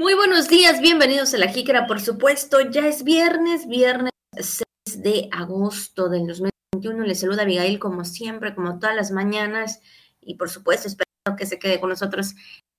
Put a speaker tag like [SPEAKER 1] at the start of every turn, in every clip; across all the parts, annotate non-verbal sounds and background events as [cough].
[SPEAKER 1] Muy buenos días, bienvenidos a la Jícara, por supuesto. Ya es viernes, viernes 6 de agosto del 2021. Les saluda Abigail como siempre, como todas las mañanas. Y por supuesto, espero que se quede con nosotros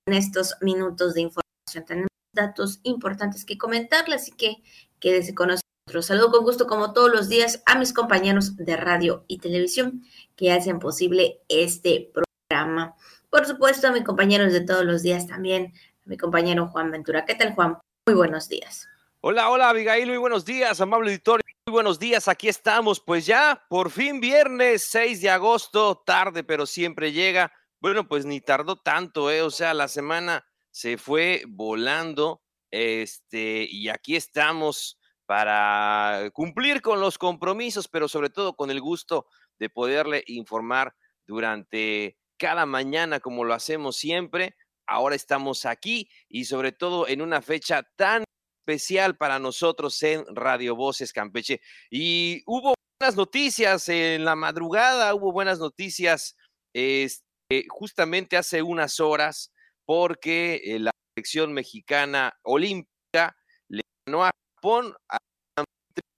[SPEAKER 1] en estos minutos de información. Tenemos datos importantes que comentarles, así que quédese con nosotros. Saludo con gusto, como todos los días, a mis compañeros de radio y televisión que hacen posible este programa. Por supuesto, a mis compañeros de todos los días también, mi compañero Juan Ventura. ¿Qué tal, Juan? Muy buenos días.
[SPEAKER 2] Hola, hola, Abigail, muy buenos días, amable auditorio. Muy buenos días, aquí estamos. Pues ya, por fin viernes 6 de agosto, tarde, pero siempre llega. Bueno, pues ni tardó tanto, ¿eh? O sea, la semana se fue volando. Este, y aquí estamos para cumplir con los compromisos, pero sobre todo con el gusto de poderle informar durante cada mañana, como lo hacemos siempre ahora estamos aquí y sobre todo en una fecha tan especial para nosotros en Radio Voces Campeche. Y hubo buenas noticias en la madrugada, hubo buenas noticias este, justamente hace unas horas porque eh, la selección mexicana olímpica le ganó a Japón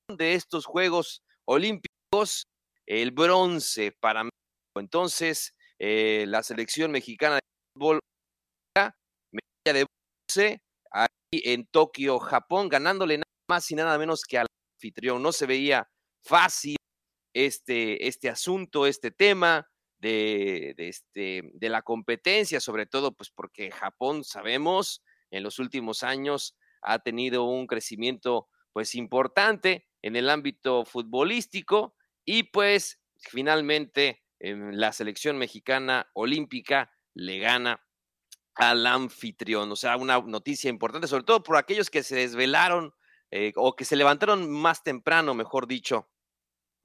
[SPEAKER 2] de estos Juegos Olímpicos el bronce para México. Entonces, eh, la selección mexicana de fútbol de bronce aquí en Tokio, Japón, ganándole nada más y nada menos que al anfitrión. No se veía fácil este, este asunto, este tema de, este, de la competencia, sobre todo pues porque Japón, sabemos, en los últimos años ha tenido un crecimiento pues importante en el ámbito futbolístico y pues finalmente la selección mexicana olímpica le gana al anfitrión. O sea, una noticia importante, sobre todo por aquellos que se desvelaron eh, o que se levantaron más temprano, mejor dicho,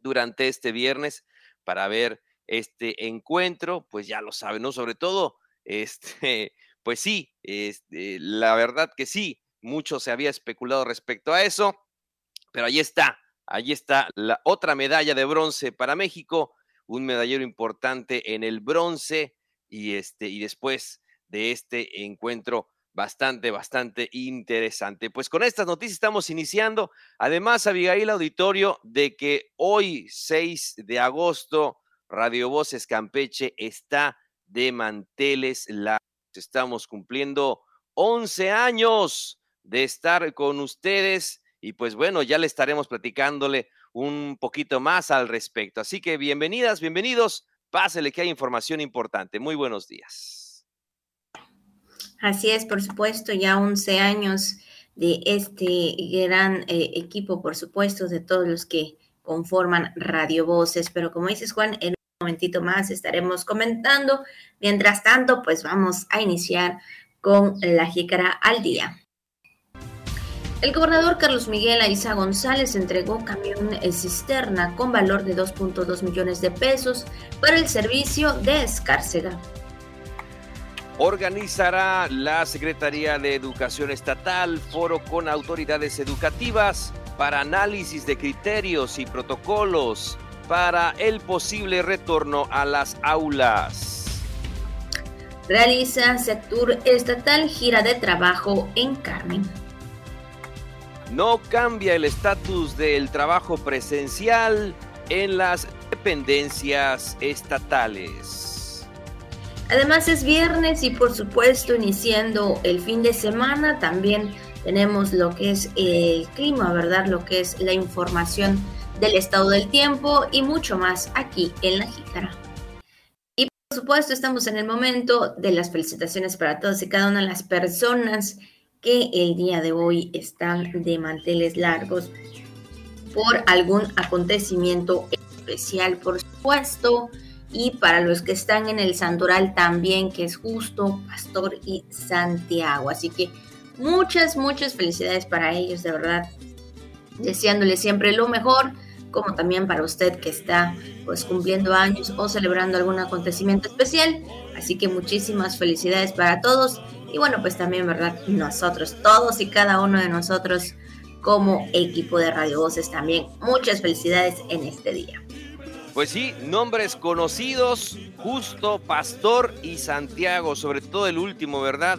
[SPEAKER 2] durante este viernes para ver este encuentro, pues ya lo saben, ¿no? Sobre todo, [laughs] este, pues sí, este, la verdad que sí, mucho se había especulado respecto a eso, pero ahí está, ahí está la otra medalla de bronce para México, un medallero importante en el bronce y este, y después de este encuentro bastante, bastante interesante. Pues con estas noticias estamos iniciando. Además, Abigail Auditorio, de que hoy, 6 de agosto, Radio Voces Campeche está de manteles la Estamos cumpliendo 11 años de estar con ustedes y pues bueno, ya le estaremos platicándole un poquito más al respecto. Así que bienvenidas, bienvenidos. Pásele que hay información importante. Muy buenos días.
[SPEAKER 1] Así es, por supuesto, ya 11 años de este gran eh, equipo, por supuesto, de todos los que conforman Radio Voces. Pero como dices, Juan, en un momentito más estaremos comentando. Mientras tanto, pues vamos a iniciar con la jícara al día. El gobernador Carlos Miguel Aiza González entregó camión cisterna con valor de 2.2 millones de pesos para el servicio de Escárcega
[SPEAKER 2] organizará la Secretaría de Educación Estatal foro con autoridades educativas para análisis de criterios y protocolos para el posible retorno a las aulas.
[SPEAKER 1] Realiza Sector Estatal gira de trabajo en Carmen.
[SPEAKER 2] No cambia el estatus del trabajo presencial en las dependencias estatales.
[SPEAKER 1] Además es viernes y por supuesto iniciando el fin de semana también tenemos lo que es el clima, ¿verdad? Lo que es la información del estado del tiempo y mucho más aquí en La Jícara. Y por supuesto estamos en el momento de las felicitaciones para todas y cada una de las personas que el día de hoy están de manteles largos por algún acontecimiento especial, por supuesto y para los que están en el santoral también, que es justo, Pastor y Santiago. Así que muchas, muchas felicidades para ellos, de verdad, deseándoles siempre lo mejor, como también para usted que está pues cumpliendo años o celebrando algún acontecimiento especial. Así que muchísimas felicidades para todos y bueno, pues también, ¿verdad? Nosotros, todos y cada uno de nosotros como equipo de Radio Voces también, muchas felicidades en este día.
[SPEAKER 2] Pues sí, nombres conocidos, Justo, Pastor y Santiago, sobre todo el último, ¿verdad?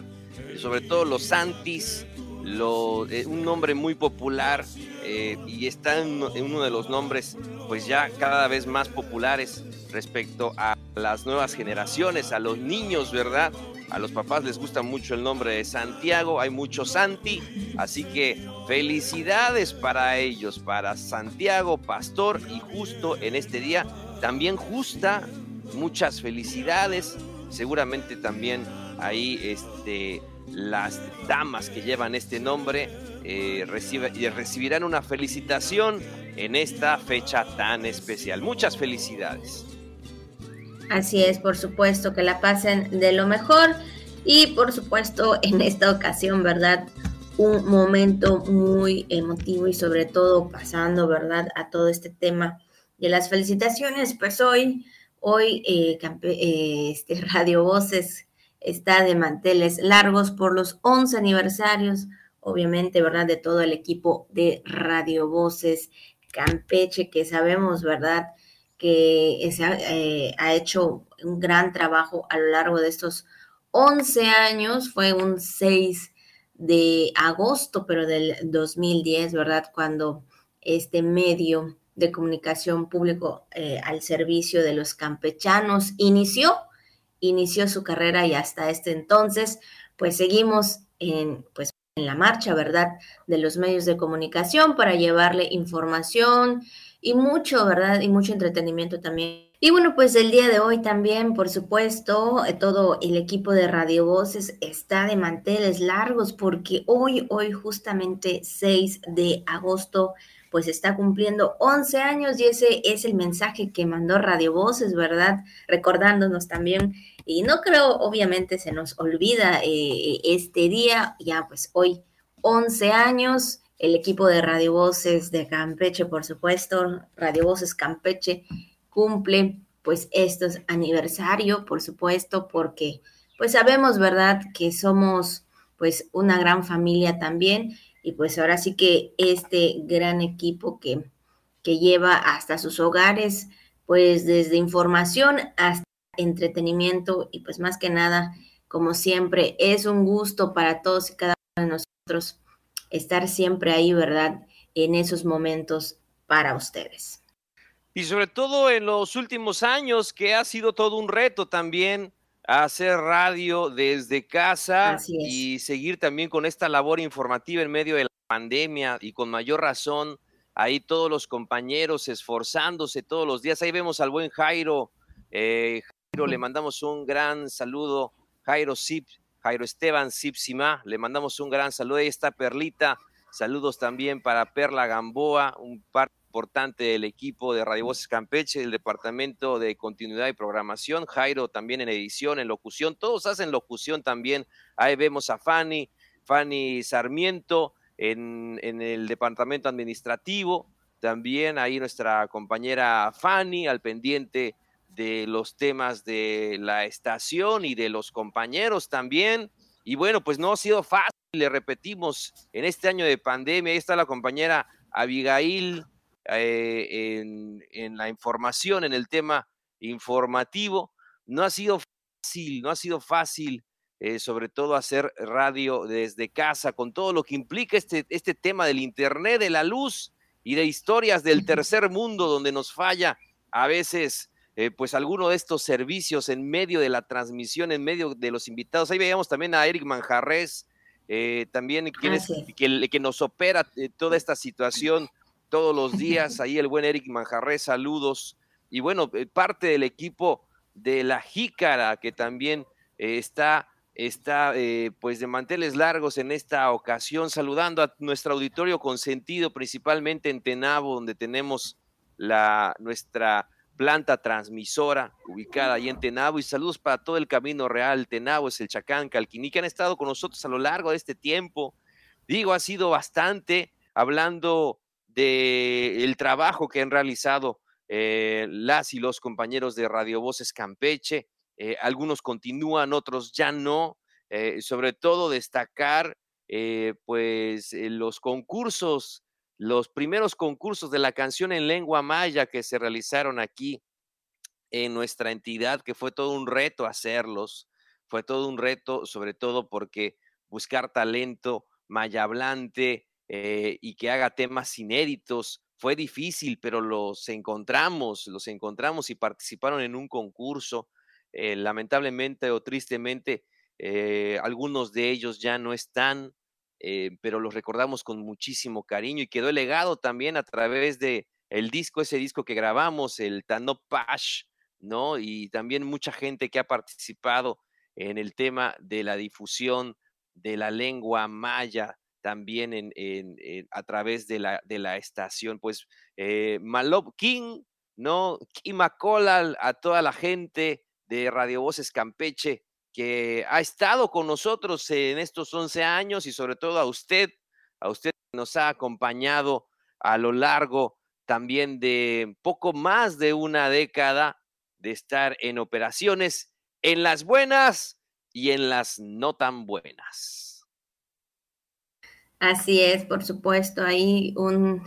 [SPEAKER 2] sobre todo los Santis, eh, un nombre muy popular eh, y está en, uno de los nombres pues ya cada vez más populares respecto a las nuevas generaciones, a los niños, ¿verdad? A los papás les gusta mucho el nombre de Santiago, hay mucho Santi, así que felicidades para ellos, para Santiago, Pastor y justo en este día, también justa, muchas felicidades, seguramente también ahí este, las damas que llevan este nombre eh, recibirán una felicitación en esta fecha tan especial. Muchas felicidades.
[SPEAKER 1] Así es, por supuesto, que la pasen de lo mejor y por supuesto en esta ocasión, ¿verdad? Un momento muy emotivo y sobre todo pasando, ¿verdad? A todo este tema de las felicitaciones, pues hoy, hoy eh, eh, este, [laughs] Radio Voces está de manteles largos por los 11 aniversarios, obviamente, ¿verdad? De todo el equipo de Radio Voces Campeche, que sabemos, ¿verdad? Que se eh, ha, hecho un gran trabajo a lo largo de estos 11 años. Fue un 6 de agosto, pero del 2010, ¿verdad? Cuando este medio de comunicación público eh, al servicio de los campechanos inició inició su carrera y hasta este entonces, pues seguimos en, pues, en la marcha, ¿verdad? De los medios de comunicación para llevarle información y mucho, ¿verdad? Y mucho entretenimiento también. Y bueno, pues el día de hoy también, por supuesto, eh, todo el equipo de Radio Voces está de manteles largos porque hoy, hoy justamente 6 de agosto, pues está cumpliendo 11 años y ese es el mensaje que mandó Radio Voces, ¿verdad? Recordándonos también y no creo, obviamente, se nos olvida eh, este día, ya pues hoy 11 años, el equipo de Radio Voces de Campeche, por supuesto, Radio Voces Campeche cumple pues estos aniversario, por supuesto, porque pues sabemos, ¿verdad?, que somos pues una gran familia también y pues ahora sí que este gran equipo que, que lleva hasta sus hogares, pues desde información hasta entretenimiento y pues más que nada, como siempre, es un gusto para todos y cada uno de nosotros estar siempre ahí, ¿verdad? En esos momentos para ustedes.
[SPEAKER 2] Y sobre todo en los últimos años, que ha sido todo un reto también hacer radio desde casa y seguir también con esta labor informativa en medio de la pandemia y con mayor razón ahí todos los compañeros esforzándose todos los días. Ahí vemos al buen Jairo, eh, le mandamos un gran saludo. Jairo Zip, Jairo Esteban Sima, le mandamos un gran saludo. Ahí está Perlita. Saludos también para Perla Gamboa, un parte importante del equipo de Radio Voces Campeche, del departamento de continuidad y programación. Jairo también en edición, en locución. Todos hacen locución también. Ahí vemos a Fanny, Fanny Sarmiento en, en el departamento administrativo. También ahí nuestra compañera Fanny al pendiente de los temas de la estación y de los compañeros también. Y bueno, pues no ha sido fácil, le repetimos, en este año de pandemia, ahí está la compañera Abigail eh, en, en, la información, en el tema informativo. No ha sido fácil, no ha sido fácil, eh, sobre todo hacer radio desde casa, con todo lo que implica este, este tema del Internet, de la luz y de historias del tercer mundo, donde nos falla a veces eh, pues alguno de estos servicios en medio de la transmisión, en medio de los invitados. Ahí veíamos también a Eric Manjarres, eh, también quien es, que, que, nos opera toda esta situación todos los [laughs] días. Ahí el buen Eric Manjarres, saludos. Y bueno, parte del equipo de la Jícara, que también está está pues de manteles largos en esta ocasión, saludando a nuestro auditorio consentido, principalmente en Tenabo, donde tenemos la, nuestra planta transmisora ubicada ahí en Tenabo y saludos para todo el Camino Real, Tenabo es el Chacán, Calquiní, que han estado con nosotros a lo largo de este tiempo. Digo, ha sido bastante hablando del el trabajo que han realizado eh, las y los compañeros de Radio Voces Campeche. Eh, algunos continúan, otros ya no. Eh, sobre todo destacar pues los concursos los primeros concursos de la canción en lengua maya que se realizaron aquí en nuestra entidad, que fue todo un reto hacerlos, fue todo un reto, sobre todo porque buscar talento maya hablante eh, y que haga temas inéditos. Fue difícil, pero los encontramos, los encontramos y participaron en un concurso. Eh, lamentablemente o tristemente, eh, algunos de ellos ya no están, pero los recordamos con muchísimo cariño y quedó el legado también a través de el disco, ese disco que grabamos, el Tano Pash, ¿no? Y también mucha gente que ha participado en el tema de la difusión de la lengua maya también en, a través de la, de la estación. Pues eh, Malop King, ¿no? Kimacolal, a toda la gente de Radio Voces Campeche que ha estado con nosotros en estos 11 años y sobre todo a usted, a usted que nos ha acompañado a lo largo también de poco más de una década de estar en operaciones en las buenas y en las no tan buenas.
[SPEAKER 1] Así es, por supuesto, ahí un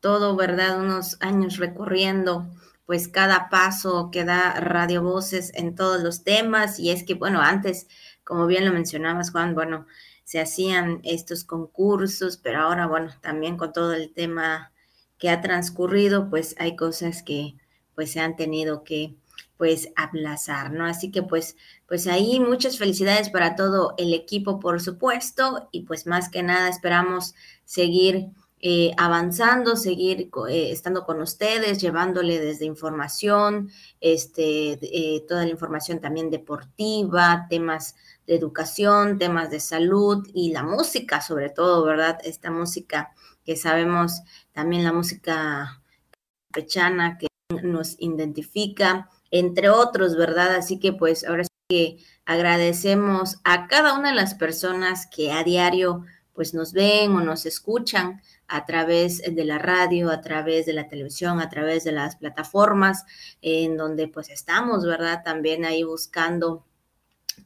[SPEAKER 1] todo, ¿verdad? Unos años recorriendo pues cada paso que da Radio Voces en todos los temas y es que, bueno, antes, como bien lo mencionabas, Juan, bueno, se hacían estos concursos, pero ahora, bueno, también con todo el tema que ha transcurrido, pues hay cosas que pues se han tenido que pues aplazar, ¿no? Así que pues pues ahí muchas felicidades para todo el equipo, por supuesto, y pues más que nada esperamos seguir eh, avanzando, seguir eh, estando con ustedes, llevándole desde información, este, eh, toda la información también deportiva, temas de educación, temas de salud y la música, sobre todo, ¿verdad? Esta música que sabemos también la música pechana que nos identifica, entre otros, ¿verdad? Así que pues ahora sí que agradecemos a cada una de las personas que a diario pues nos ven o nos escuchan a través de la radio, a través de la televisión, a través de las plataformas en donde pues estamos, ¿verdad? También ahí buscando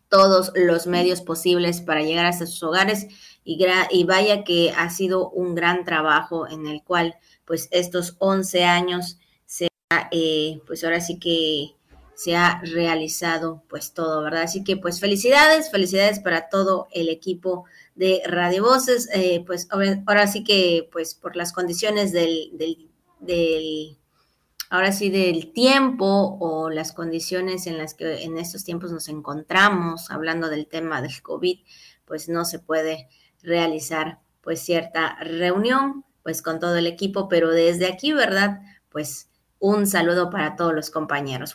[SPEAKER 1] todos los medios posibles para llegar hasta sus hogares y, vaya que ha sido un gran trabajo en el cual pues estos 11 años eh, pues ahora sí que se ha realizado pues todo, ¿verdad? Así que pues felicidades, felicidades para todo el equipo de Radio Voces, eh, pues ahora sí que pues por las condiciones del, del, del, ahora sí del tiempo o las condiciones en las que en estos tiempos nos encontramos, hablando del tema del COVID, pues no se puede realizar pues cierta reunión pues con todo el equipo, pero desde aquí, ¿verdad? Pues un saludo para todos los compañeros.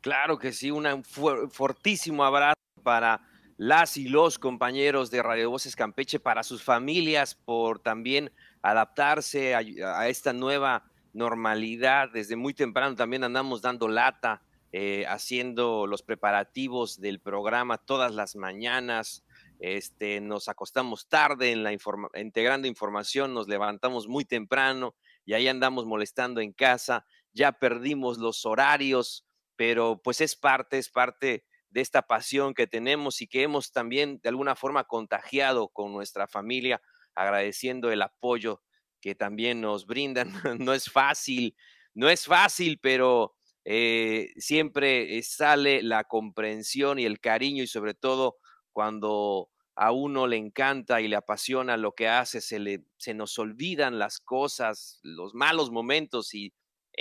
[SPEAKER 2] Claro que sí, un fortísimo abrazo para las y los compañeros de Radio Voces Campeche, para sus familias, por también adaptarse a, esta nueva normalidad. Desde muy temprano también andamos dando lata, eh, haciendo los preparativos del programa todas las mañanas, este, nos acostamos tarde en la integrando información, nos levantamos muy temprano y ahí andamos molestando en casa, ya perdimos los horarios, pero pues es parte, es parte de esta pasión que tenemos y que hemos también de alguna forma contagiado con nuestra familia, agradeciendo el apoyo que también nos brindan. [laughs] No es fácil, no es fácil, pero eh, siempre sale la comprensión y el cariño y sobre todo cuando a uno le encanta y le apasiona lo que hace, se, le, se nos olvidan las cosas, los malos momentos y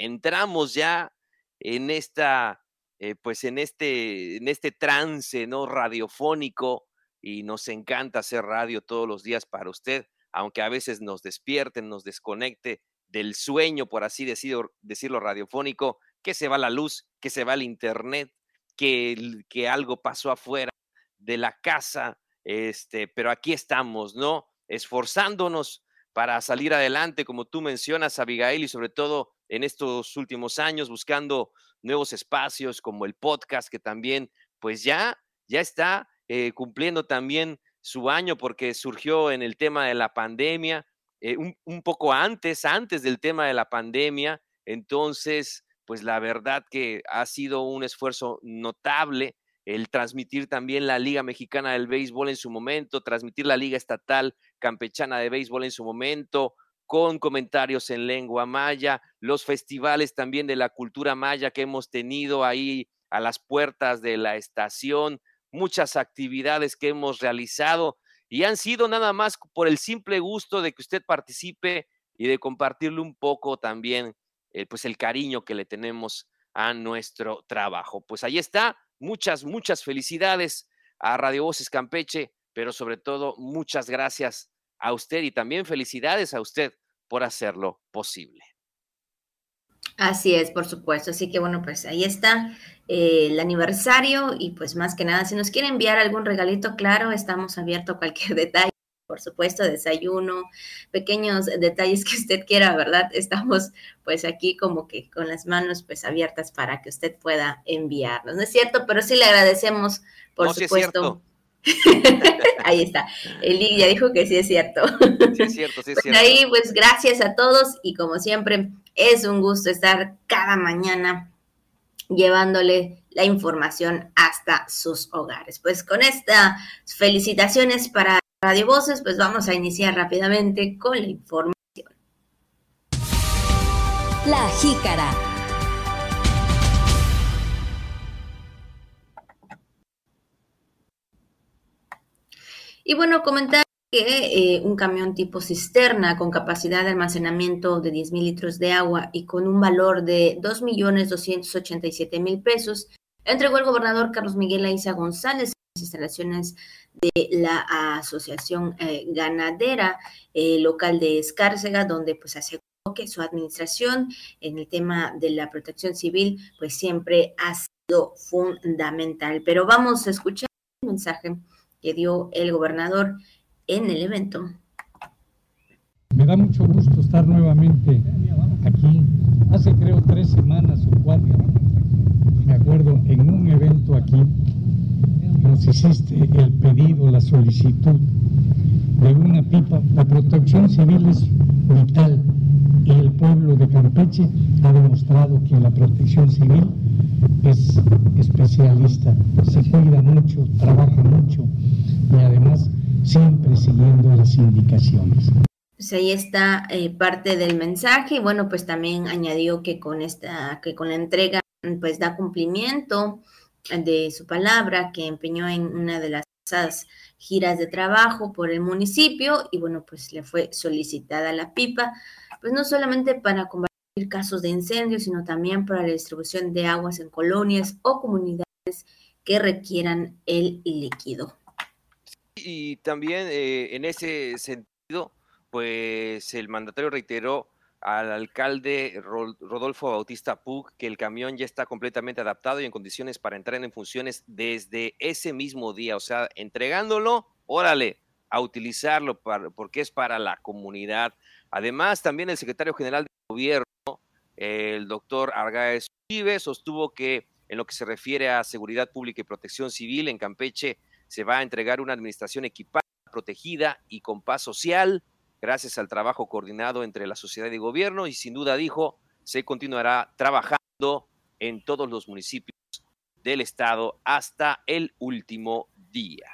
[SPEAKER 2] entramos ya en esta, eh, pues en este, en este trance, ¿no? Radiofónico y nos encanta hacer radio todos los días para usted, aunque a veces nos despierten, nos desconecte del sueño, por así decirlo, decirlo radiofónico, que se va la luz, que se va el internet, que, que algo pasó afuera de la casa, este, pero aquí estamos, ¿no? Esforzándonos para salir adelante, como tú mencionas, Abigail, y sobre todo en estos últimos años, buscando nuevos espacios como el podcast, que también, pues ya, ya está eh, cumpliendo también su año porque surgió en el tema de la pandemia, eh, un, un, poco antes, antes del tema de la pandemia. Entonces, pues la verdad que ha sido un esfuerzo notable el transmitir también la Liga Mexicana del Béisbol en su momento, transmitir la Liga Estatal Campechana de Béisbol en su momento, con comentarios en lengua maya, los festivales también de la cultura maya que hemos tenido ahí a las puertas de la estación, muchas actividades que hemos realizado y han sido nada más por el simple gusto de que usted participe y de compartirle un poco también eh, pues el cariño que le tenemos a nuestro trabajo. Pues ahí está, muchas, muchas felicidades a Radio Voces Campeche, pero sobre todo muchas gracias a usted y también felicidades a usted por hacerlo posible.
[SPEAKER 1] Así es, por supuesto. Así que bueno, pues ahí está eh, el aniversario y pues más que nada, si nos quiere enviar algún regalito, claro, estamos abiertos a cualquier [laughs] detalle. Por supuesto, desayuno, pequeños detalles que usted quiera, ¿verdad? Estamos pues aquí como que con las manos pues abiertas para que usted pueda enviarnos. No es cierto, pero sí le agradecemos, por supuesto. [laughs] Ahí está. El ya dijo que sí es cierto. [laughs]
[SPEAKER 2] Sí es cierto, sí es
[SPEAKER 1] pues
[SPEAKER 2] cierto.
[SPEAKER 1] ahí, pues gracias a todos y como siempre, es un gusto estar cada mañana llevándole la información hasta sus hogares. Pues con estas felicitaciones para Radio Voces, pues vamos a iniciar rápidamente con la información.
[SPEAKER 3] La jícara.
[SPEAKER 1] Y bueno, comentar que eh, un camión tipo cisterna con capacidad de almacenamiento de 10 mil litros de agua y con un valor de 2.287.000 pesos entregó el gobernador Carlos Miguel Aiza González en las instalaciones de la Asociación eh, Ganadera eh, Local de Escárcega, donde pues aseguró que su administración en el tema de la protección civil pues siempre ha sido fundamental. Pero vamos a escuchar el mensaje que dio el gobernador en el evento.
[SPEAKER 4] Me da mucho gusto estar nuevamente aquí. Hace creo tres semanas o cuatro, me acuerdo, en un evento aquí, nos hiciste el pedido, la solicitud de una pipa. La protección civil es vital y el pueblo de Campeche ha demostrado que la protección civil es especialista, se cuida mucho, trabaja mucho y además siempre siguiendo las indicaciones.
[SPEAKER 1] Pues ahí está eh, parte del mensaje y bueno, pues también añadió que con esta, que con la entrega pues da cumplimiento de su palabra que empeñó en una de las giras de trabajo por el municipio y bueno, pues le fue solicitada la pipa, pues no solamente para combatir casos de incendios, sino también para la distribución de aguas en colonias o comunidades que requieran el líquido.
[SPEAKER 2] Y también eh, en ese sentido, pues el mandatario reiteró al alcalde Rodolfo Bautista Pug que el camión ya está completamente adaptado y en condiciones para entrar en funciones desde ese mismo día, o sea, entregándolo, órale, a utilizarlo para, porque es para la comunidad. Además, también el secretario general de gobierno, el doctor Argaez Uribe, sostuvo que en lo que se refiere a seguridad pública y protección civil en Campeche se va a entregar una administración equipada, protegida y con paz social, gracias al trabajo coordinado entre la sociedad y gobierno y sin duda dijo, se continuará trabajando en todos los municipios del estado hasta el último día.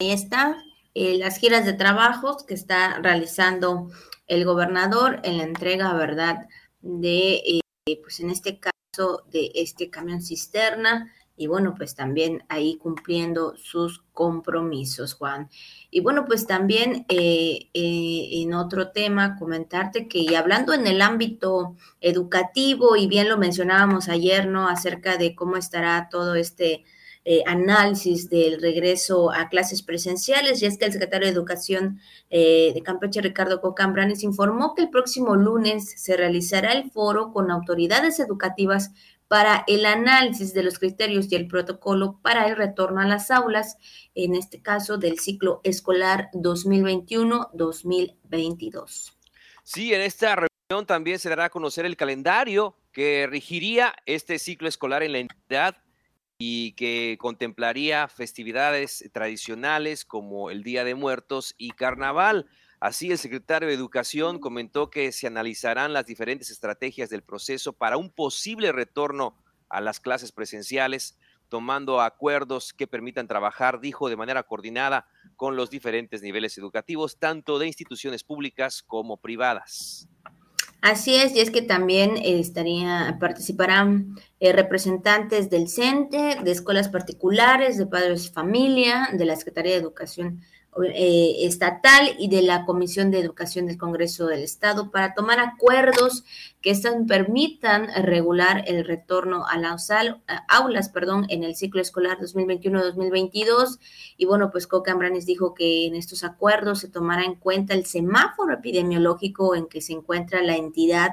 [SPEAKER 1] Ahí está, eh, las giras de trabajos que está realizando el gobernador en la entrega, ¿verdad? De, eh, pues en este caso, de este camión cisterna y bueno, pues también ahí cumpliendo sus compromisos, Juan. Y bueno, pues también eh, eh, en otro tema, comentarte que y hablando en el ámbito educativo, y bien lo mencionábamos ayer, ¿no? Acerca de cómo estará todo este eh, análisis del regreso a clases presenciales, y es que el secretario de Educación de Campeche, Ricardo Cocambranes, informó que el próximo lunes se realizará el foro con autoridades educativas para el análisis de los criterios y el protocolo para el retorno a las aulas, en este caso del ciclo escolar 2021-2022.
[SPEAKER 2] Sí, en esta reunión también se dará a conocer el calendario que regiría este ciclo escolar en la entidad y que contemplaría festividades tradicionales como el Día de Muertos y Carnaval. Así, el secretario de Educación comentó que se analizarán las diferentes estrategias del proceso para un posible retorno a las clases presenciales, tomando acuerdos que permitan trabajar, dijo, de manera coordinada con los diferentes niveles educativos, tanto de instituciones públicas como privadas.
[SPEAKER 1] Así es, y es que también estaría, participarán eh, representantes del CENTE, de escuelas particulares, de padres y familia, de la Secretaría de Educación eh, estatal y de la Comisión de Educación del Congreso del Estado para tomar acuerdos que están, permitan regular el retorno a las aulas perdón, en el ciclo escolar 2021-2022. Y bueno, pues Coca Ambranes dijo que en estos acuerdos se tomará en cuenta el semáforo epidemiológico en que se encuentra la entidad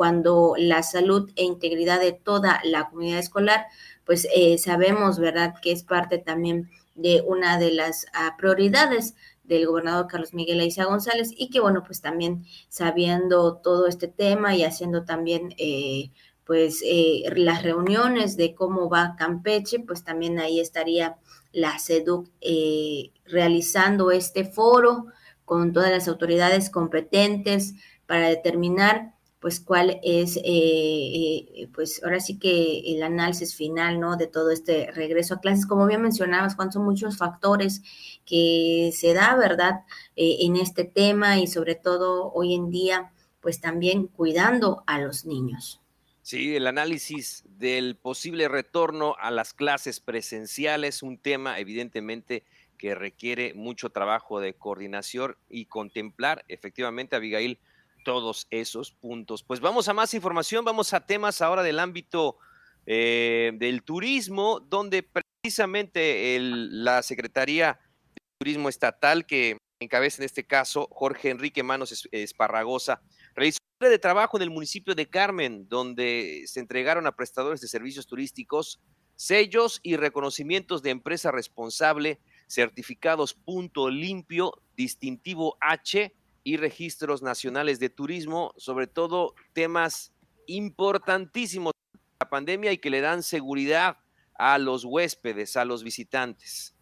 [SPEAKER 1] cuando la salud e integridad de toda la comunidad escolar, pues eh, sabemos, ¿verdad?, que es parte también de una de las ah, prioridades del gobernador Carlos Miguel Aiza González y que bueno, pues también sabiendo todo este tema y haciendo también eh, pues eh, las reuniones de cómo va Campeche, pues también ahí estaría la SEDUC eh, realizando este foro con todas las autoridades competentes para determinar pues cuál es, eh, eh, pues ahora sí que el análisis final, ¿no? De todo este regreso a clases. Como bien mencionabas, Juan, son muchos factores que se da, ¿verdad? Eh, en este tema y sobre todo hoy en día, pues también cuidando a los niños.
[SPEAKER 2] Sí, el análisis del posible retorno a las clases presenciales, un tema evidentemente que requiere mucho trabajo de coordinación y contemplar efectivamente, Abigail, todos esos puntos. Pues vamos a más información, vamos a temas ahora del ámbito eh, del turismo, donde precisamente la Secretaría de Turismo Estatal, que encabeza en este caso Jorge Enrique Manos Esparragosa, realizó un de trabajo en el municipio de Carmen, donde se entregaron a prestadores de servicios turísticos sellos y reconocimientos de empresa responsable, certificados punto limpio, distintivo H, y registros nacionales de turismo, sobre todo temas importantísimos de la pandemia y que le dan seguridad a los huéspedes, a los visitantes.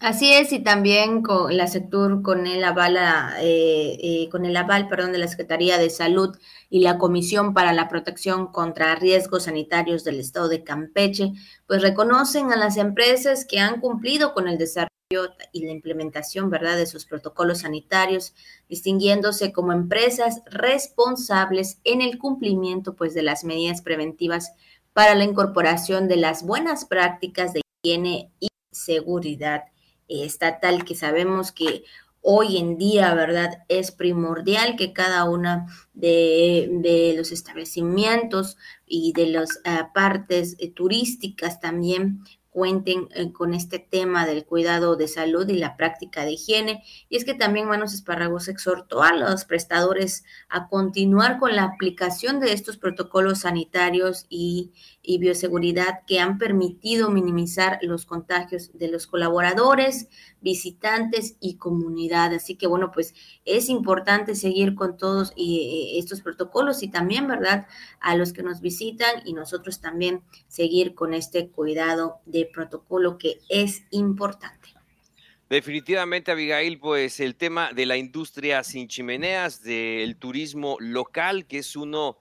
[SPEAKER 1] Así es, y también con la sector con el aval, eh, eh, con el aval, perdón, de la Secretaría de Salud y la Comisión para la Protección contra Riesgos Sanitarios del Estado de Campeche, pues reconocen a las empresas que han cumplido con el desarrollo y la implementación, ¿verdad?, de sus protocolos sanitarios, distinguiéndose como empresas responsables en el cumplimiento, pues, de las medidas preventivas para la incorporación de las buenas prácticas de higiene y seguridad estatal, que sabemos que hoy en día, ¿verdad? Es primordial que cada una de, los establecimientos y de las ah, partes eh, turísticas también cuenten eh, con este tema del cuidado de salud y la práctica de higiene. Y es que también Manos Espárragos exhortó a los prestadores a continuar con la aplicación de estos protocolos sanitarios y, y bioseguridad que han permitido minimizar los contagios de los colaboradores, visitantes y comunidad. Así que bueno, pues es importante seguir con todos eh, estos protocolos y también, ¿verdad? A los que nos visitan y nosotros también seguir con este cuidado de protocolo que es importante.
[SPEAKER 2] Definitivamente, Abigail, pues el tema de la industria sin chimeneas, del turismo local, que es uno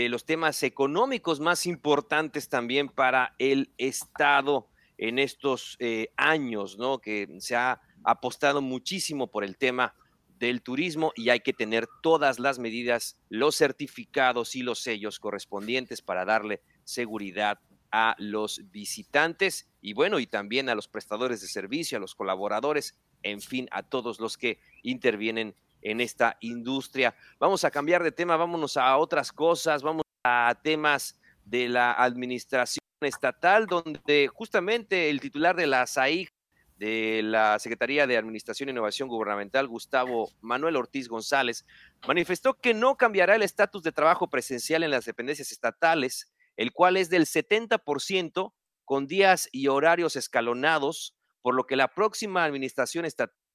[SPEAKER 2] de los temas económicos más importantes también para el Estado en estos eh, años, ¿no? Que se ha apostado muchísimo por el tema del turismo y hay que tener todas las medidas, los certificados y los sellos correspondientes para darle seguridad a los visitantes y bueno, y también a los prestadores de servicio, a los colaboradores, en fin, a todos los que intervienen en esta industria. Vamos a cambiar de tema, vámonos a otras cosas, vamos a temas de la administración estatal, donde justamente el titular de la SAIG, de la Secretaría de Administración e Innovación Gubernamental, Gustavo Manuel Ortiz González, manifestó que no cambiará el estatus de trabajo presencial en las dependencias estatales, el cual es del 70% con días y horarios escalonados, por lo que la próxima administración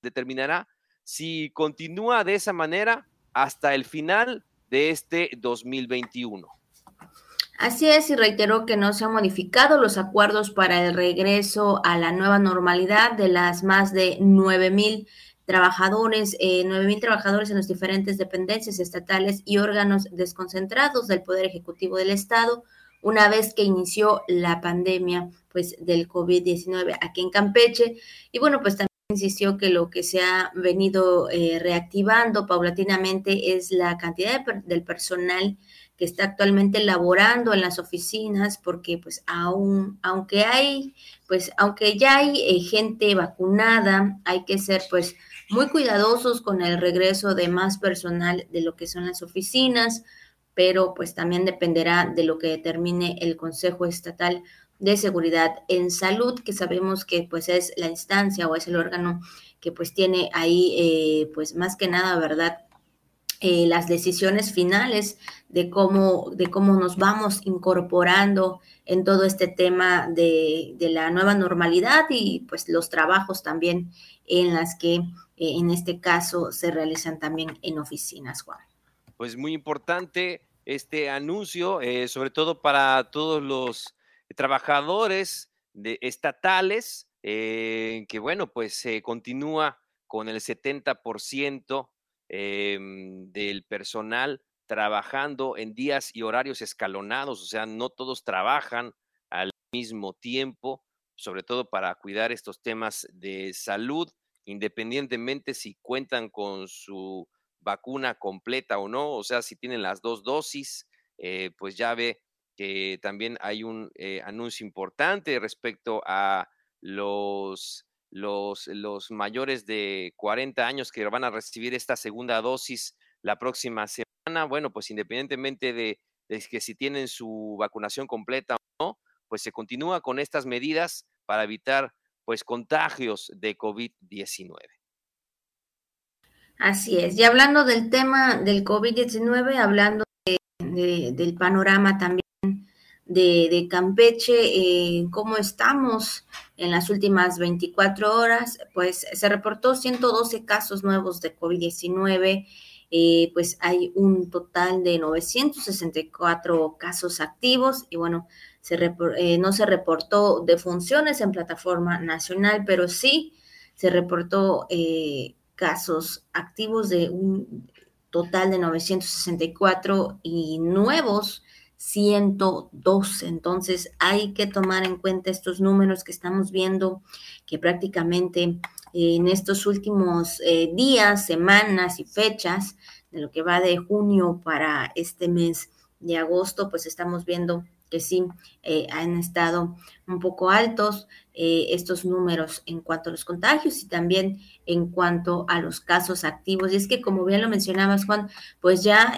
[SPEAKER 2] determinará si continúa de esa manera hasta el final de este 2021.
[SPEAKER 1] Así es, y reiteró que no se han modificado los acuerdos para el regreso a la nueva normalidad de las más de 9 mil trabajadores, eh, mil trabajadores en las diferentes dependencias estatales y órganos desconcentrados del Poder Ejecutivo del Estado, una vez que inició la pandemia pues del COVID-19 aquí en Campeche. Y bueno, pues también insistió que lo que se ha venido eh, reactivando paulatinamente es la cantidad del personal que está actualmente laborando en las oficinas, porque pues aún, aunque hay, pues aunque ya hay eh, gente vacunada, hay que ser pues muy cuidadosos con el regreso de más personal de lo que son las oficinas, pero pues también dependerá de lo que determine el Consejo Estatal de Seguridad en Salud, que sabemos que pues es la instancia o es el órgano que pues tiene ahí eh, pues más que nada, ¿verdad? Eh, las decisiones finales de cómo, de cómo nos vamos incorporando en todo este tema de, la nueva normalidad y pues los trabajos también en las que eh, en este caso se realizan también en oficinas, Juan.
[SPEAKER 2] Pues muy importante este anuncio, sobre todo para todos los trabajadores de, estatales, que bueno, pues se continúa con el 70% Em, del personal trabajando en días y horarios escalonados, o sea, no todos trabajan al mismo tiempo, sobre todo para cuidar estos temas de salud, independientemente si cuentan con su vacuna completa o no, o sea, si tienen las dos dosis, eh, pues ya ve que también hay un eh, anuncio importante respecto a los los, mayores de 40 años que van a recibir esta segunda dosis la próxima semana, bueno, pues independientemente de, que si tienen su vacunación completa o no, pues se continúa con estas medidas para evitar pues contagios de COVID-19.
[SPEAKER 1] Así es. Y hablando del tema del COVID-19, hablando del panorama también de, Campeche, eh, cómo estamos en las últimas 24 horas, pues se reportó 112 casos nuevos de COVID-19, eh, pues hay un total de 964 casos activos y bueno, se eh, no se reportó defunciones en plataforma nacional, pero sí se reportó casos activos de un total de 964 y nuevos 102. Entonces hay que tomar en cuenta estos números que estamos viendo, que prácticamente en estos últimos eh, días, semanas y fechas de lo que va de junio para este mes de agosto, pues estamos viendo que sí eh, han estado un poco altos eh, estos números en cuanto a los contagios y también en cuanto a los casos activos. Y es que, como bien lo mencionabas, Juan, pues ya,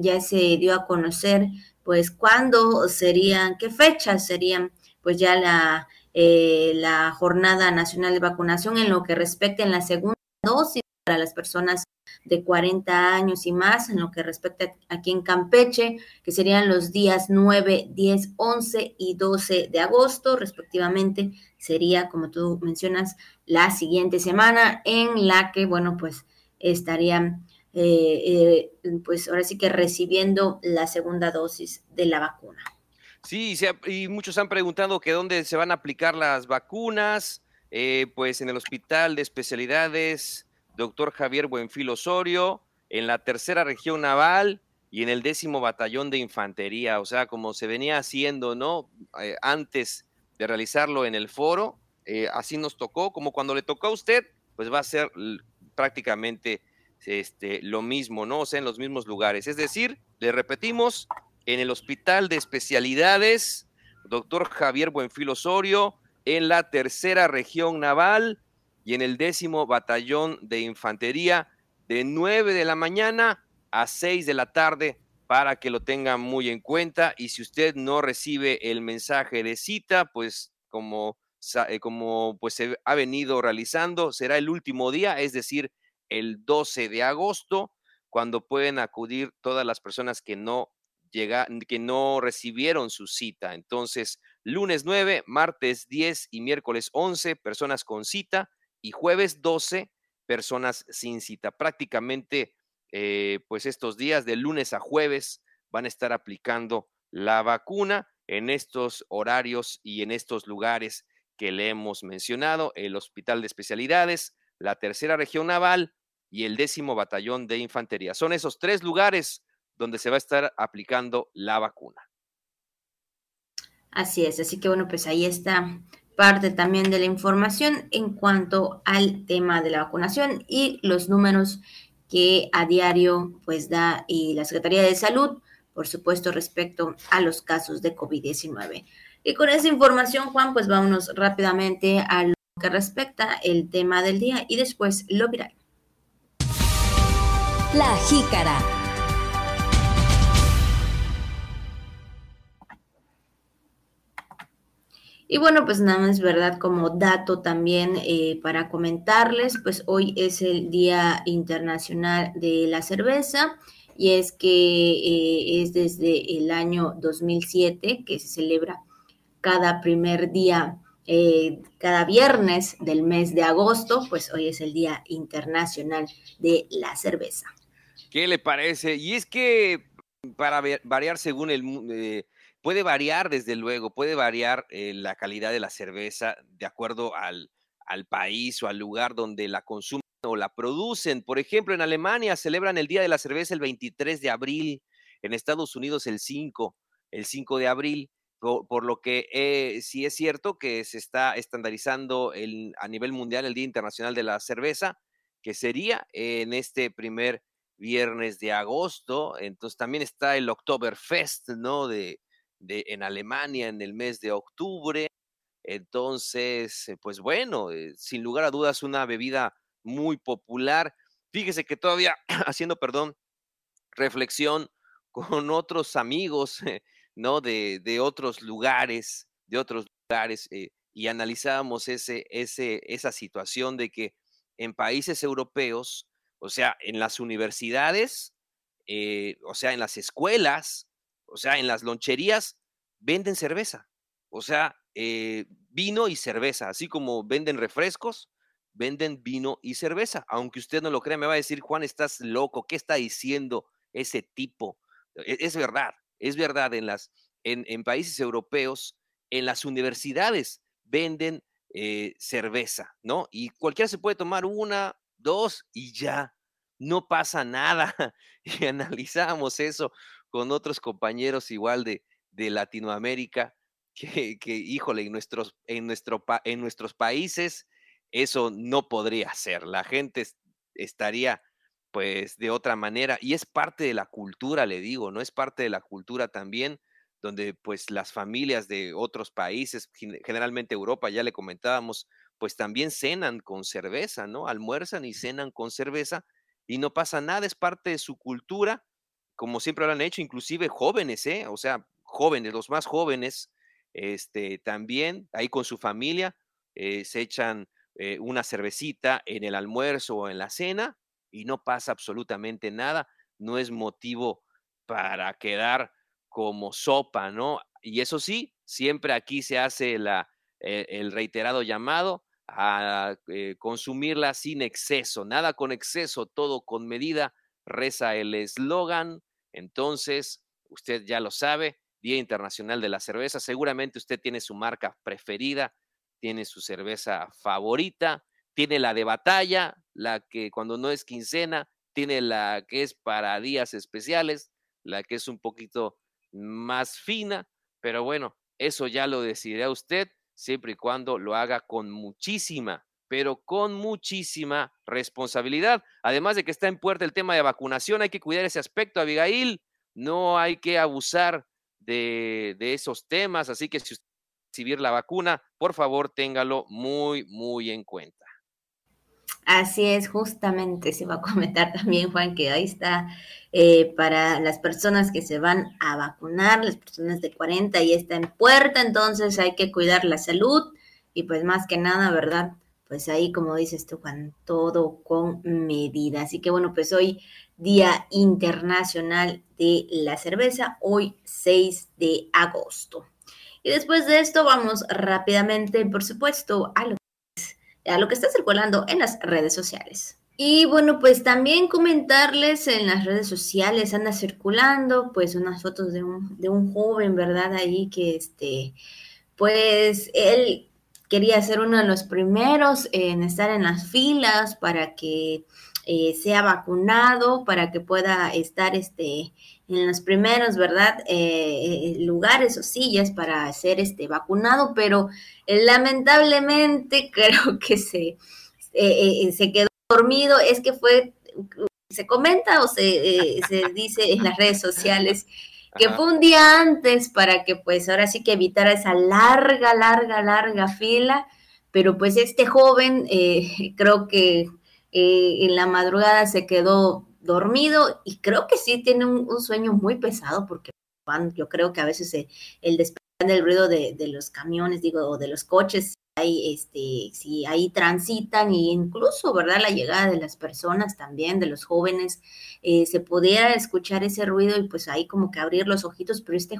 [SPEAKER 1] ya se dio a conocer pues cuándo serían, qué fechas serían pues ya la, eh, la jornada nacional de vacunación en lo que respecta en la segunda dosis para las personas de 40 años y más, en lo que respecta aquí en Campeche, que serían los días 9, 10, 11 y 12 de agosto, respectivamente, sería, como tú mencionas, la siguiente semana en la que, bueno, pues estarían eh, eh, pues ahora sí que recibiendo la segunda dosis de la vacuna.
[SPEAKER 2] Sí, y muchos han preguntado que dónde se van a aplicar las vacunas, eh, pues en el Hospital de Especialidades, doctor Javier Buenfil Osorio, en la tercera región naval y en el décimo batallón de infantería, o sea, como se venía haciendo, ¿no? antes de realizarlo en el foro, así nos tocó, como cuando le tocó a usted, pues va a ser prácticamente este, lo mismo, ¿no? O sea, en los mismos lugares. Es decir, le repetimos, en el Hospital de Especialidades, doctor Javier Buenfil Osorio, en la tercera región naval y en el décimo batallón de infantería, de 9 de la mañana a 6 de la tarde, para que lo tengan muy en cuenta. Y si usted no recibe el mensaje de cita, pues como, eh, como pues se ha venido realizando, será el último día, es decir, el 12 de agosto, cuando pueden acudir todas las personas que no llegan, que no recibieron su cita. Entonces, lunes 9, martes 10 y miércoles 11, personas con cita, y jueves 12, personas sin cita. Prácticamente, eh, pues estos días de lunes a jueves van a estar aplicando la vacuna en estos horarios y en estos lugares que le hemos mencionado, el Hospital de Especialidades, la tercera región naval y el décimo batallón de infantería. Son esos tres lugares donde se va a estar aplicando la vacuna.
[SPEAKER 1] Así es, así que bueno, pues ahí está parte también de la información en cuanto al tema de la vacunación y los números que a diario pues da y la Secretaría de Salud, por supuesto, respecto a los casos de COVID-19. Y con esa información, Juan, pues vámonos rápidamente a que respecta el tema del día y después lo viral.
[SPEAKER 3] La jícara.
[SPEAKER 1] Y bueno, pues nada más, ¿verdad? Como dato también eh, para comentarles, pues hoy es el Día Internacional de la Cerveza y es que eh, es desde el año 2007 que se celebra cada primer día, eh, cada viernes del mes de agosto, pues hoy es el Día Internacional de la Cerveza.
[SPEAKER 2] ¿Qué le parece? Y es que para variar según el Puede variar, desde luego, puede variar eh, la calidad de la cerveza de acuerdo al, al país o al lugar donde la consumen o la producen. Por ejemplo, en Alemania celebran el Día de la Cerveza el 23 de abril, en Estados Unidos el 5, el 5 de abril, por, lo que eh, sí es cierto que se está estandarizando el, a nivel mundial el Día Internacional de la Cerveza, que sería en este primer viernes de agosto. Entonces también está el Oktoberfest, ¿no? De, en Alemania en el mes de octubre. Entonces, pues bueno, eh, sin lugar a dudas, una bebida muy popular. Fíjese que todavía [clears throat] haciendo, perdón, reflexión con otros amigos, [laughs] ¿no? De, de otros lugares, de otros lugares, eh, y analizábamos ese, ese, esa situación de que en países europeos, o sea, en las universidades, o sea, en las escuelas, o sea, en las loncherías venden cerveza, o sea, eh, vino y cerveza, así como venden refrescos, venden vino y cerveza. Aunque usted no lo crea, me va a decir, Juan, estás loco, ¿qué está diciendo ese tipo? E, es, verdad, es verdad, en, las, en, países europeos, en las universidades venden eh, cerveza, ¿no? Y cualquiera se puede tomar una, dos y ya, no pasa nada. [laughs] Y analizamos eso con otros compañeros igual de, de Latinoamérica, que, que, híjole, en nuestros, en, nuestro, en nuestros países eso no podría ser. La gente estaría pues de otra manera y es parte de la cultura, le digo, no es parte de la cultura también donde pues las familias de otros países, generalmente Europa, ya le comentábamos, pues también cenan con cerveza, ¿no? Almuerzan y cenan con cerveza y no pasa nada, es parte de su cultura como siempre lo han hecho, inclusive jóvenes, ¿eh? O sea, jóvenes, los más jóvenes, este, también ahí con su familia, eh, se echan eh, una cervecita en el almuerzo o en la cena y no pasa absolutamente nada, no es motivo para quedar como sopa, ¿no? Y eso sí, siempre aquí se hace la, el reiterado llamado a consumirla sin exceso, nada con exceso, todo con medida, reza el eslogan entonces, usted ya lo sabe, Día Internacional de la Cerveza, seguramente usted tiene su marca preferida, tiene su cerveza favorita, tiene la de batalla, la que cuando no es quincena, tiene la que es para días especiales, la que es un poquito más fina, pero bueno, eso ya lo decidirá usted siempre y cuando lo haga con muchísima, pero con muchísima responsabilidad. Además de que está en puerta el tema de vacunación, hay que cuidar ese aspecto, Abigail. No hay que abusar de, esos temas, así que si usted recibir la vacuna, por favor, téngalo muy, muy en cuenta.
[SPEAKER 1] Así es, justamente se va a comentar también, Juan, que ahí está eh, para las personas que se van a vacunar, las personas de 40 y está en puerta, entonces hay que cuidar la salud y pues más que nada, ¿verdad? pues ahí, como dices tú, Juan, todo con medida. Así que bueno, pues hoy Día Internacional de la Cerveza, hoy 6 de agosto. Y después de esto vamos rápidamente, por supuesto, a lo a lo que está circulando en las redes sociales. Y bueno, pues también comentarles en las redes sociales anda circulando pues unas fotos de un, de un joven, ¿verdad? Ahí que este, pues él quería ser uno de los primeros en estar en las filas para que eh, sea vacunado para que pueda estar este, en los primeros, ¿verdad? Eh, lugares o sillas para ser este, vacunado, pero lamentablemente [laughs] creo que se, se quedó dormido, es que fue, se comenta o se, se dice en las redes sociales que fue un día antes para que pues ahora sí que evitara esa larga, larga, larga fila, pero pues este joven eh, [laughs] creo que eh, en la madrugada se quedó dormido y creo que sí tiene un, sueño muy pesado porque yo creo que a veces el despertar del ruido de, los camiones, digo, o de los coches, ahí, este, si ahí transitan y incluso, ¿verdad? La llegada de las personas también, de los jóvenes, eh, se pudiera escuchar ese ruido y pues ahí como que abrir los ojitos, pero este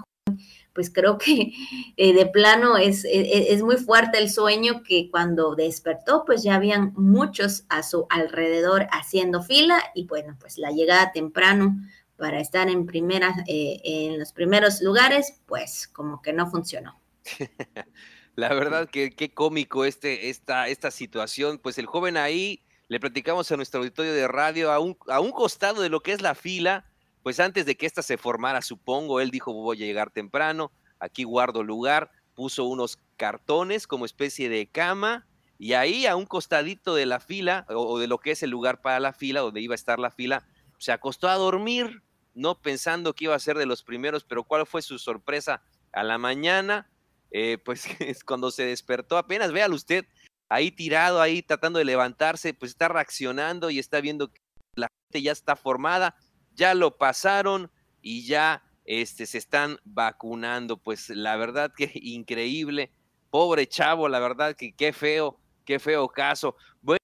[SPEAKER 1] pues creo que [laughs] eh, de plano es, es, e, es, muy fuerte el sueño que cuando despertó, pues ya habían muchos a su alrededor haciendo fila y bueno, pues la llegada temprano para estar en primera, eh, en los primeros lugares, pues como que no funcionó. [laughs]
[SPEAKER 2] La verdad que qué cómico este, esta, esta situación. Pues el joven ahí, le platicamos a nuestro auditorio de radio, a un, a un costado de lo que es la fila, pues antes de que ésta se formara, supongo, él dijo voy a llegar temprano, aquí guardo lugar, puso unos cartones como especie de cama y ahí a un costadito de la fila o de lo que es el lugar para la fila, donde iba a estar la fila, se acostó a dormir, no pensando que iba a ser de los primeros, pero cuál fue su sorpresa a la mañana, eh, pues [laughs] es cuando se despertó apenas, véalo usted, ahí tirado, ahí tratando de levantarse, pues está reaccionando y está viendo que la gente ya está formada, ya lo pasaron y ya este, se están vacunando. Pues la verdad que [laughs] increíble, pobre chavo, la verdad que qué feo, qué feo caso. Bueno,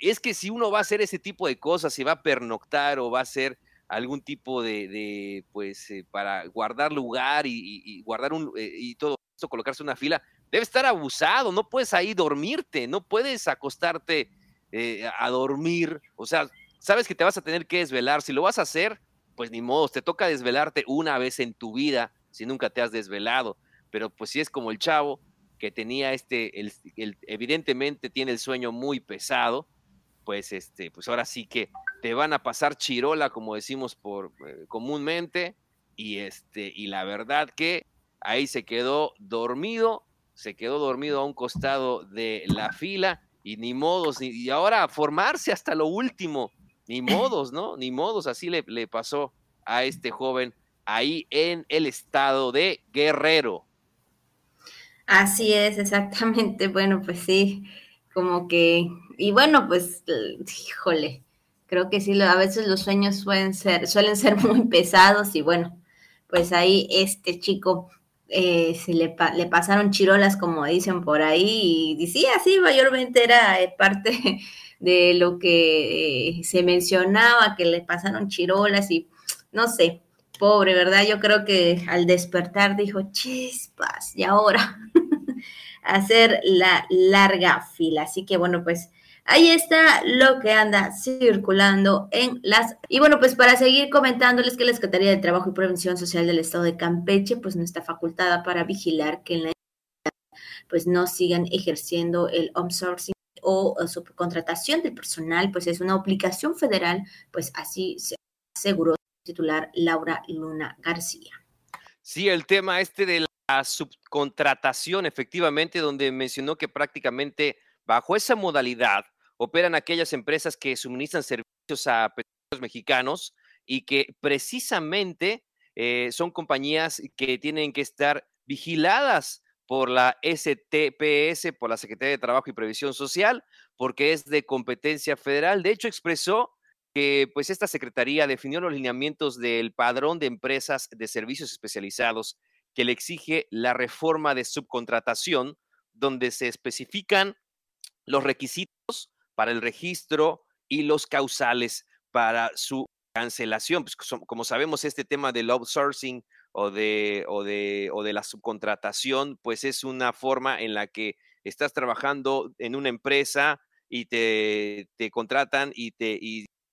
[SPEAKER 2] es que si uno va a hacer ese tipo de cosas, si va a pernoctar o va a hacer algún tipo de, pues, eh, para guardar lugar y, guardar un, eh, y todo colocarse una fila, debe estar abusado, no puedes ahí dormirte, no puedes acostarte eh, a dormir, o sea, sabes que te vas a tener que desvelar, si lo vas a hacer, pues ni modo, te toca desvelarte una vez en tu vida, si nunca te has desvelado, pero pues si es como el chavo que tenía este, el, evidentemente tiene el sueño muy pesado, pues este, pues ahora sí que te van a pasar chirola, como decimos por eh, comúnmente, y este, y la verdad que ahí se quedó dormido, se quedó dormido a un costado de la fila y ni modos, y ahora formarse hasta lo último, ni modos, ¿no? Ni modos, así le, pasó a este joven ahí en el estado de Guerrero.
[SPEAKER 1] Así es, exactamente. Bueno, pues sí, como que, y bueno, pues, híjole, creo que sí, a veces los sueños suelen ser, suelen ser [laughs] muy pesados y bueno, pues ahí este chico eh, se le, pasaron chirolas, como dicen por ahí, y sí, así mayormente era eh, parte de lo que eh, se mencionaba, que le pasaron chirolas y no sé, pobre, ¿verdad? Yo creo que al despertar dijo, chispas, y ahora [laughs] hacer la larga fila. Así que bueno, pues Ahí está lo que anda circulando en las... Y bueno, pues para seguir comentándoles que la Secretaría de Trabajo y Prevención Social del Estado de Campeche pues no está facultada para vigilar que en la pues no sigan ejerciendo el outsourcing o, subcontratación del personal, pues es una obligación federal, pues así se aseguró titular Laura Luna García.
[SPEAKER 2] Sí, el tema este de la subcontratación, efectivamente, donde mencionó que prácticamente bajo esa modalidad operan aquellas empresas que suministran servicios a petróleos mexicanos y que precisamente eh, son compañías que tienen que estar vigiladas por la STPS, por la Secretaría de Trabajo y Previsión Social, porque es de competencia federal. De hecho, expresó que pues esta secretaría definió los lineamientos del padrón de empresas de servicios especializados que le exige la reforma de subcontratación, donde se especifican los requisitos para el registro y los causales para su cancelación. Pues, como sabemos, este tema del outsourcing o de, o, de, o de la subcontratación, pues es una forma en la que estás trabajando en una empresa y te, te contratan y te,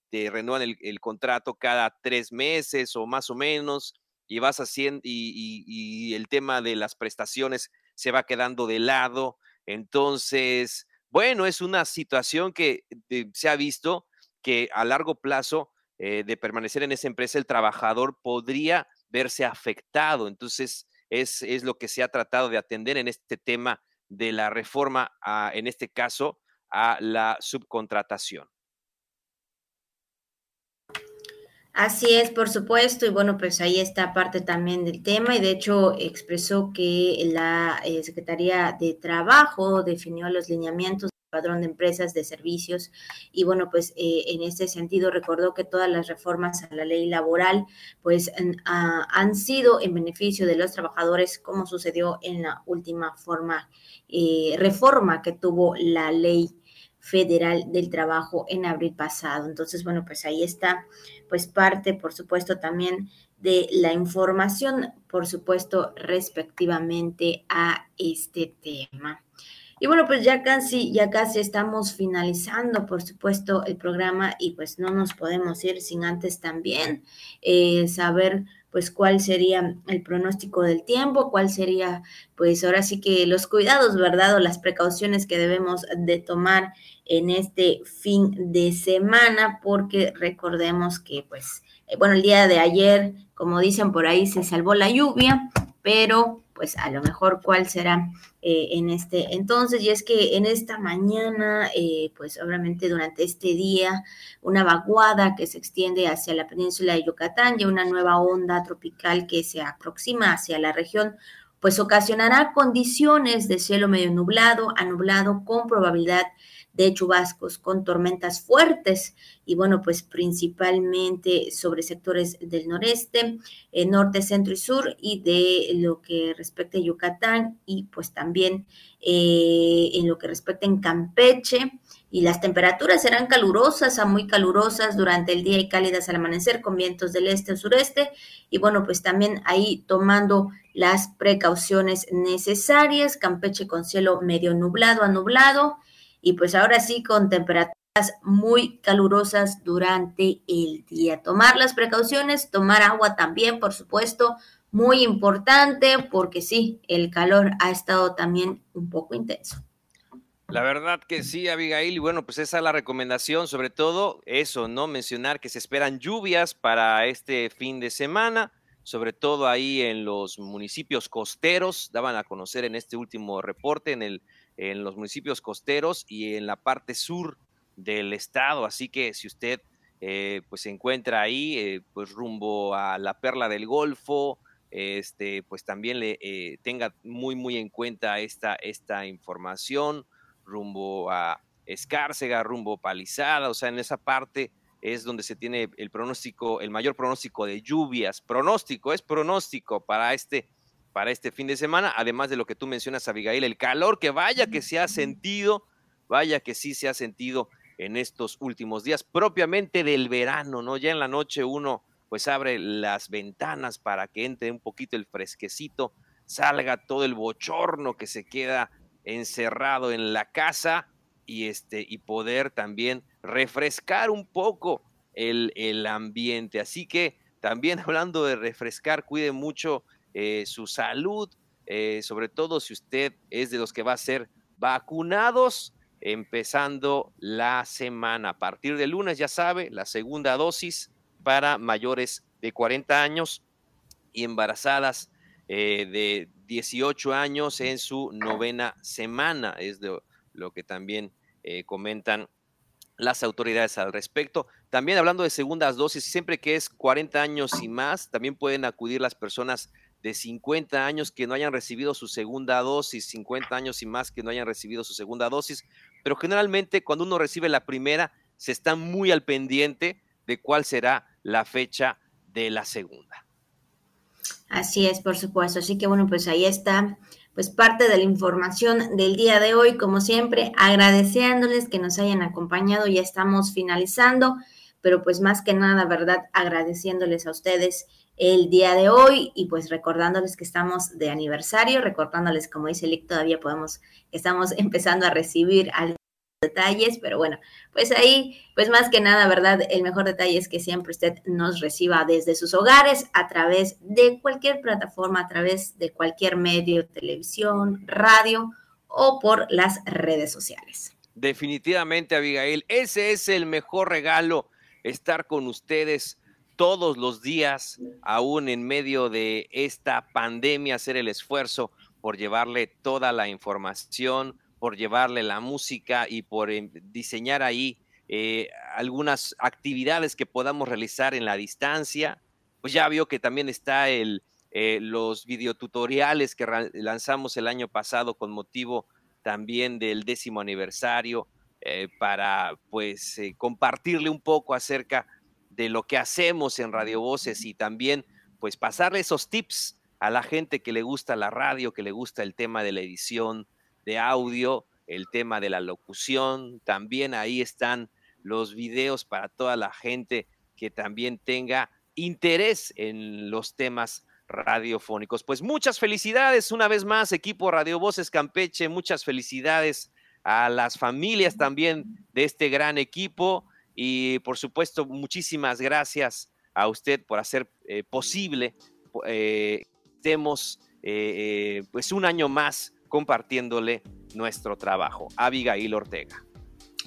[SPEAKER 2] te renuevan el, contrato cada tres meses o más o menos y vas haciendo y, y el tema de las prestaciones se va quedando de lado. Entonces, bueno, es una situación que se ha visto que a largo plazo eh, de permanecer en esa empresa, el trabajador podría verse afectado. Entonces, es, es, lo que se ha tratado de atender en este tema de la reforma, en este caso, a la subcontratación.
[SPEAKER 1] Así es, por supuesto, y bueno, pues ahí está parte también del tema, y de hecho expresó que la eh, Secretaría de Trabajo definió los lineamientos padrón de empresas de servicios, y bueno, pues eh, en ese sentido recordó que todas las reformas a la ley laboral, pues ah, han sido en beneficio de los trabajadores, como sucedió en la última forma, eh, reforma que tuvo la ley Federal del Trabajo en abril pasado. Entonces, bueno, pues ahí está, pues parte, por supuesto, también de la información, por supuesto, respectivamente a este tema. Y bueno, pues ya casi, ya casi estamos finalizando, por supuesto, el programa y pues no nos podemos ir sin antes también eh, saber pues cuál sería el pronóstico del tiempo, cuál sería pues ahora sí que los cuidados, ¿verdad? O las precauciones que debemos de tomar en este fin de semana, porque recordemos que pues, eh, bueno, el día de ayer, como dicen por ahí, se salvó la lluvia, pero pues a lo mejor cuál será eh, en este entonces. Y es que en esta mañana, eh, pues obviamente durante este día, una vaguada que se extiende hacia la península de Yucatán y una nueva onda tropical que se aproxima hacia la región pues ocasionará condiciones de cielo medio nublado a nublado con probabilidad de chubascos con tormentas fuertes. Y bueno, pues principalmente sobre sectores del noreste, eh, norte, centro y sur y de lo que respecta a Yucatán y pues también eh, en lo que respecta en Campeche y las temperaturas serán calurosas a muy calurosas durante el día y cálidas al amanecer con vientos del este o sureste. Y bueno, pues también ahí tomando las precauciones necesarias, Campeche con cielo medio nublado a nublado, y pues ahora sí con temperaturas muy calurosas durante el día. Tomar las precauciones, tomar agua también, por supuesto, muy importante porque sí, el calor ha estado también un poco intenso.
[SPEAKER 2] La verdad que sí, Abigail, y bueno, pues esa es la recomendación, sobre todo eso, ¿no? Mencionar que se esperan lluvias para este fin de semana, sobre todo ahí en los municipios costeros, daban a conocer en este último reporte, en el en los municipios costeros y en la parte sur del estado. Así que si usted eh, pues se encuentra ahí, eh, pues rumbo a la perla del Golfo, este, pues también le eh, tenga muy, muy en cuenta esta, esta información, rumbo a Escárcega, rumbo Palizada, o sea, en esa parte es donde se tiene el pronóstico, el mayor pronóstico de lluvias. Pronóstico, es pronóstico para este para este fin de semana, además de lo que tú mencionas, Abigail, el calor que vaya que se ha sentido, vaya que sí se ha sentido en estos últimos días, propiamente del verano, ¿no? Ya en la noche uno pues abre las ventanas para que entre un poquito el fresquecito, salga todo el bochorno que se queda encerrado en la casa y este y poder también refrescar un poco el, el ambiente. Así que también [laughs] hablando de refrescar, cuide mucho eh, su salud, eh, sobre todo si usted es de los que va a ser vacunados empezando la semana. A partir de lunes, ya sabe, la segunda dosis para mayores de 40 años y embarazadas eh, de 18 años en su novena semana. Es lo que también comentan las autoridades al respecto. También hablando de segundas dosis, siempre que es 40 años y más, también pueden acudir las personas de 50 años que no hayan recibido su segunda dosis, 50 años y más que no hayan recibido su segunda dosis, pero generalmente cuando uno recibe la primera, se está muy al pendiente de cuál será la fecha de la segunda.
[SPEAKER 1] Así es, por supuesto. Así que bueno, pues ahí está, pues parte de la información del día de hoy, como siempre, agradeciéndoles que nos hayan acompañado. Ya estamos finalizando, pero pues más que nada, ¿verdad? Agradeciéndoles a ustedes el día de hoy y pues recordándoles que estamos de aniversario, recordándoles, como dice Lick, todavía podemos, estamos [laughs] empezando a recibir algunos detalles, pero bueno, pues ahí, pues más que nada, ¿verdad? El mejor detalle es que siempre usted nos reciba desde sus hogares, a través de cualquier plataforma, a través de cualquier medio, televisión, radio o por las redes sociales.
[SPEAKER 2] Definitivamente, Abigail, ese es el mejor regalo, estar con ustedes todos los días, aún en medio de esta pandemia, hacer el esfuerzo por llevarle toda la información, por llevarle la música y por em, diseñar ahí eh, algunas actividades que podamos realizar en la distancia. Pues ya vio que también está el, eh, los videotutoriales que lanzamos el año pasado con motivo también del décimo aniversario eh, para pues compartirle un poco acerca de lo que hacemos en Radio Voces y también pues pasarle esos tips a la gente que le gusta la radio, que le gusta el tema de la edición de audio, el tema de la locución, también ahí están los videos para toda la gente que también tenga interés en los temas radiofónicos. Pues muchas felicidades una vez más, equipo Radio Voces Campeche, muchas felicidades a las familias también de este gran equipo y por supuesto, muchísimas gracias a usted por hacer eh, posible eh, estemos eh, pues un año más compartiéndole nuestro trabajo. Abigail Ortega.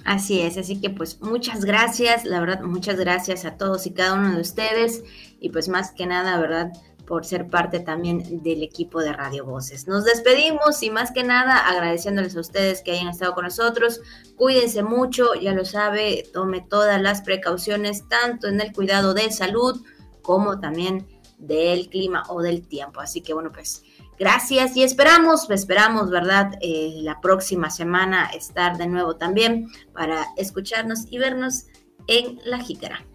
[SPEAKER 1] Así es, así que pues muchas gracias, la verdad, muchas gracias a todos y cada uno de ustedes y pues más que nada, ¿verdad? Por ser parte también del equipo de Radio Voces. Nos despedimos y más que nada agradeciéndoles a ustedes que hayan estado con nosotros. Cuídense mucho, ya lo sabe, tome todas las precauciones, tanto en el cuidado de salud como también del clima o del tiempo. Así que bueno, pues gracias y esperamos, esperamos, ¿verdad? Eh, la próxima semana estar de nuevo también para escucharnos y vernos en la jícara.